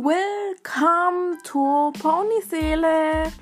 Welcome to Pony Ponyseele.